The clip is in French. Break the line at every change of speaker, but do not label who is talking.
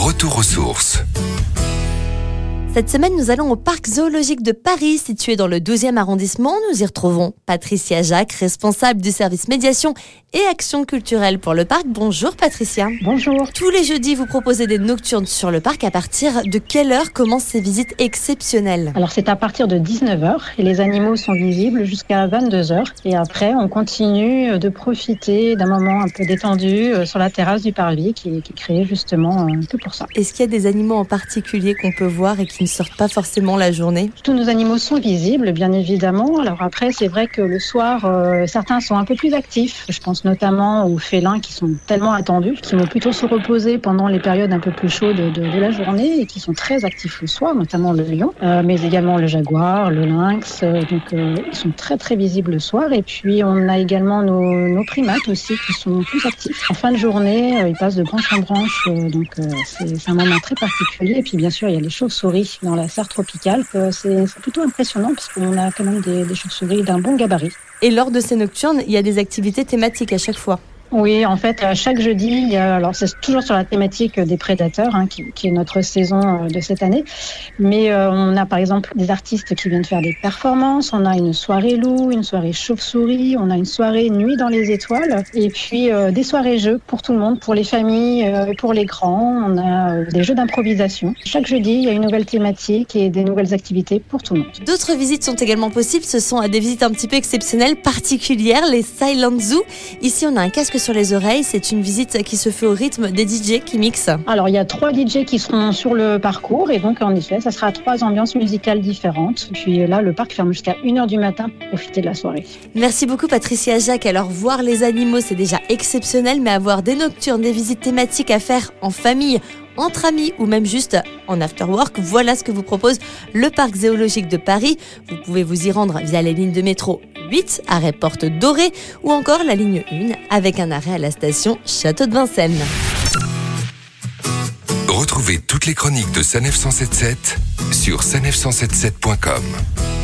Retour aux sources.
Cette semaine, nous allons au parc zoologique de Paris, situé dans le 12e arrondissement. Nous y retrouvons Patricia Jacques, responsable du service médiation et action culturelle pour le parc. Bonjour Patricia.
Bonjour.
Tous les jeudis, vous proposez des nocturnes sur le parc. À partir de quelle heure commencent ces visites exceptionnelles?
Alors c'est à partir de 19h et les animaux sont visibles jusqu'à 22h. Et après, on continue de profiter d'un moment un peu détendu euh, sur la terrasse du parvis qui, est créé justement euh, que pour ça.
Est-ce qu'il y a des animaux en particulier qu'on peut voir et qui ne sortent pas forcément la journée
Tous nos animaux sont visibles, bien évidemment. Alors après, c'est vrai que le soir, euh, certains sont un peu plus actifs. Je pense notamment aux félins qui sont tellement attendus, qui vont plutôt se reposer pendant les périodes un peu plus chaudes de, la journée et qui sont très actifs le soir, notamment le lion, euh, mais également le jaguar, le lynx. Euh, donc ils sont très très visibles le soir. Et puis on a également nos, nos primates aussi qui sont plus actifs. En fin de journée, ils passent de branche en branche, donc c'est un moment très particulier. Et puis bien sûr, il y a les chauves-souris dans la serre tropicale. C'est plutôt impressionnant parce qu'on a quand même des chauves-souris d'un bon gabarit.
Et lors de ces nocturnes, il y a des activités thématiques à chaque fois
oui, en fait, chaque jeudi, alors c'est toujours sur la thématique des prédateurs, hein, qui, qui, est notre saison euh, de cette année. Mais euh, on a par exemple des artistes qui viennent faire des performances. On a une soirée loup, une soirée chauve-souris, on a une soirée nuit dans les étoiles, et puis euh, des soirées jeux pour tout le monde, pour les familles, et pour les grands. On a des jeux d'improvisation. Chaque jeudi, il y a une nouvelle thématique et des nouvelles activités pour tout le monde.
D'autres visites sont également possibles. Ce sont des visites un petit peu exceptionnelles, particulières, les Silent Zoo. Ici, on a un casque sur les oreilles. C'est une visite qui se fait au rythme des DJ qui mixent.
Alors, il y a trois DJ qui seront sur le parcours et donc, en effet, ça sera trois ambiances musicales différentes. Puis là, le parc ferme jusqu'à 1h du matin pour profiter de la soirée.
Merci beaucoup, Patricia Jacques. Alors, voir les animaux, c'est déjà exceptionnel, mais avoir des nocturnes, des visites thématiques à faire en famille, entre amis ou même juste en after work, voilà ce que vous propose le parc zoologique de Paris. Vous pouvez vous y rendre via les lignes de métro 8, arrêt Porte Dorée, ou encore la ligne 1 avec un arrêt à la station Château de Vincennes.
Retrouvez toutes les chroniques de Sanef 177 sur sanef177.com.